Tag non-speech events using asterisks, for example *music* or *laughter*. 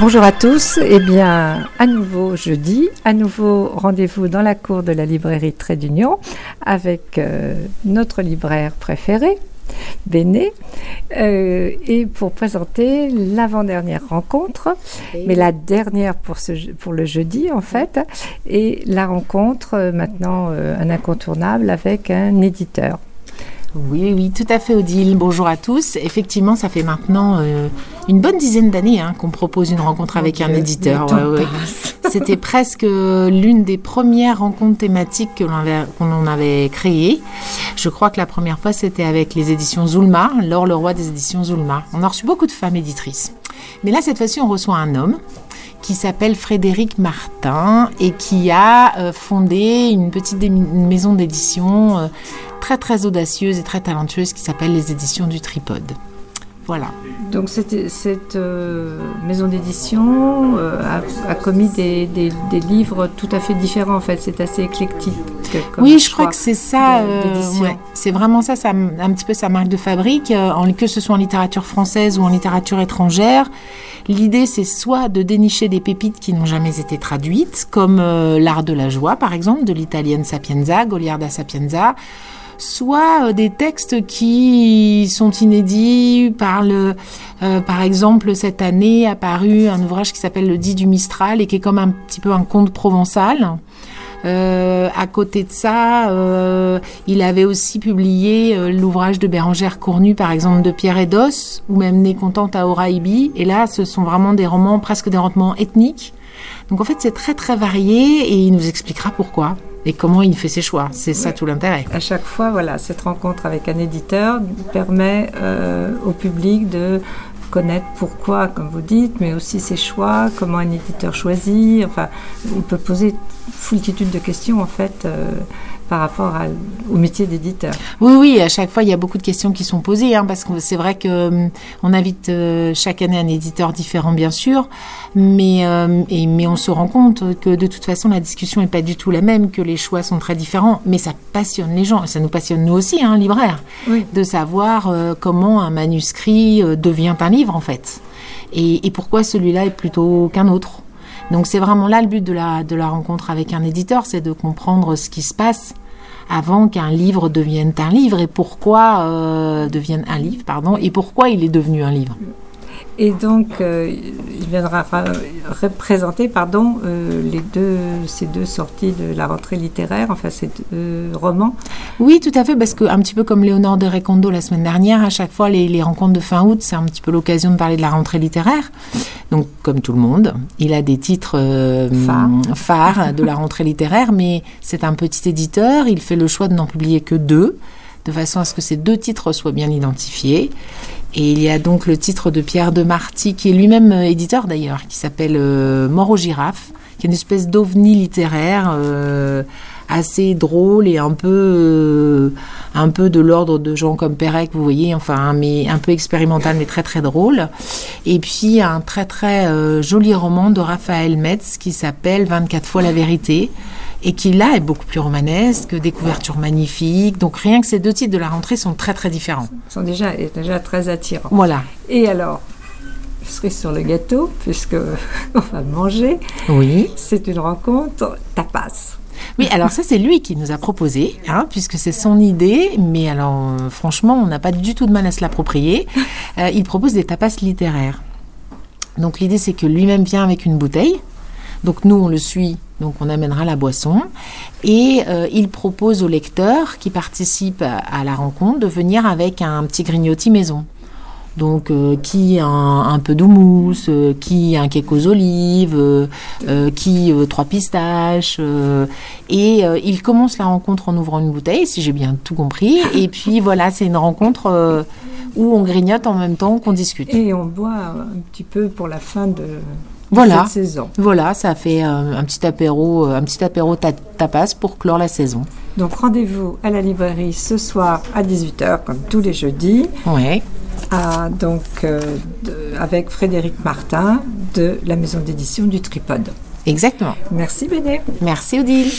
Bonjour à tous. Eh bien, à nouveau jeudi, à nouveau rendez-vous dans la cour de la librairie Trait d'Union avec euh, notre libraire préféré, Béné, euh, et pour présenter l'avant-dernière rencontre, mais la dernière pour, ce, pour le jeudi en fait, et la rencontre euh, maintenant un incontournable avec un éditeur. Oui, oui, tout à fait, Odile. Bonjour à tous. Effectivement, ça fait maintenant euh, une bonne dizaine d'années hein, qu'on propose une rencontre avec un éditeur. *laughs* C'était presque l'une des premières rencontres thématiques que l'on avait, avait créées. Je crois que la première fois, c'était avec les éditions Zulma, Laure Leroy des éditions Zulma. On a reçu beaucoup de femmes éditrices. Mais là, cette fois-ci, on reçoit un homme qui s'appelle Frédéric Martin et qui a euh, fondé une petite maison d'édition euh, très très audacieuse et très talentueuse qui s'appelle les éditions du Tripode. Voilà. Donc cette, cette euh, maison d'édition a, commis des, des, livres tout à fait différents en fait, c'est assez éclectique. Oui, je crois que c'est ça. c'est vraiment ça, ça, un petit peu sa marque de fabrique, en, que ce soit en littérature française ou en littérature étrangère. L'idée, c'est soit de dénicher des pépites qui n'ont jamais été traduites, comme euh, L'art de la joie, par exemple, de l'italienne Sapienza, Goliarda Sapienza, soit euh, des textes qui sont inédits. Par, euh, par exemple, cette année apparu un ouvrage qui s'appelle Le dit du Mistral et qui est comme un petit peu un conte provençal. Euh, à côté de ça, il avait aussi publié l'ouvrage de Bérangère Cournu, par exemple, de Pierre Edos, ou même Né contente à Oraïbi. Et là, ce sont vraiment des romans, presque des romans ethniques. Donc en fait, c'est très très varié et il nous expliquera pourquoi et comment il fait ses choix. C'est ça tout l'intérêt. À chaque fois, voilà, cette rencontre avec un éditeur permet au public de connaître pourquoi, comme vous dites, mais aussi ses choix, comment un éditeur choisit. Enfin, on peut poser foultitude de questions en fait. Euh, par rapport au métier d'éditeur. Oui, oui, à chaque fois, il y a beaucoup de questions qui sont posées, hein, parce que c'est vrai qu'on euh, invite euh, chaque année un éditeur différent, bien sûr, mais, euh, mais on se rend compte que de toute façon, la discussion n'est pas du tout la même, que les choix sont très différents, mais ça passionne les gens, ça nous passionne nous aussi, hein, libraires, de savoir comment un manuscrit devient un livre, en fait, et, et pourquoi celui-là est plutôt qu'un autre. Donc c'est vraiment là le but de la, rencontre avec un éditeur, c'est de comprendre ce qui se passe avant qu'un livre devienne un livre et pourquoi euh, devienne un livre, pardon, et pourquoi il est devenu un livre. Et donc, euh, il viendra représenter pardon, euh, les deux, ces deux sorties de la rentrée littéraire, enfin ces deux romans. Oui, tout à fait, parce que un petit peu comme Léonore de Recondo la semaine dernière, à chaque fois, les, rencontres de fin août, c'est un petit peu l'occasion de parler de la rentrée littéraire. Donc, comme tout le monde, il a des titres euh, phares de la rentrée littéraire, mais c'est un petit éditeur, il fait le choix de n'en publier que deux de façon à ce que ces deux titres soient bien identifiés. Et il y a donc le titre de Pierre de Marty, qui est lui-même euh, éditeur d'ailleurs, qui s'appelle euh, Mort aux girafes, qui est une espèce d'ovni littéraire euh, assez drôle et un peu, de l'ordre de gens comme Pérec, vous voyez, enfin, un peu expérimental, mais très très drôle. Et puis un très très joli roman de Raphaël Metz qui s'appelle 24 fois la vérité et qui là est beaucoup plus romanesque, des couvertures magnifiques. Donc rien que ces deux titres de la rentrée sont très très différents. Ils sont déjà, déjà très attirants. Voilà. Et alors, je serai sur le gâteau puisque *laughs* on va manger. Oui. C'est une rencontre tapas. Oui, alors ça c'est lui qui nous a proposé, hein, puisque c'est son idée, mais alors franchement on n'a pas du tout de mal à se l'approprier. Euh, il propose des tapas littéraires. Donc l'idée c'est que lui-même vient avec une bouteille, donc nous, on le suit, donc on amènera la boisson. Et euh, il propose au lecteur qui participe à, la rencontre de venir avec un petit grignotis maison. Donc, euh, qui un, un peu d'houmous, euh, qui un cake aux olives, qui trois pistaches. et il commence la rencontre en ouvrant une bouteille, si j'ai bien tout compris. Et puis voilà, c'est une rencontre où on grignote en même temps qu'on discute. Et on boit un petit peu pour la fin de, voilà. saison. Voilà, ça fait un, petit apéro, euh, un petit apéro tapas pour clore la saison. Donc rendez-vous à la librairie ce soir à 18h comme tous les jeudis. Oui. donc euh, avec Frédéric Martin de la maison d'édition du Tripode. Exactement. Merci Béné. Merci Odile.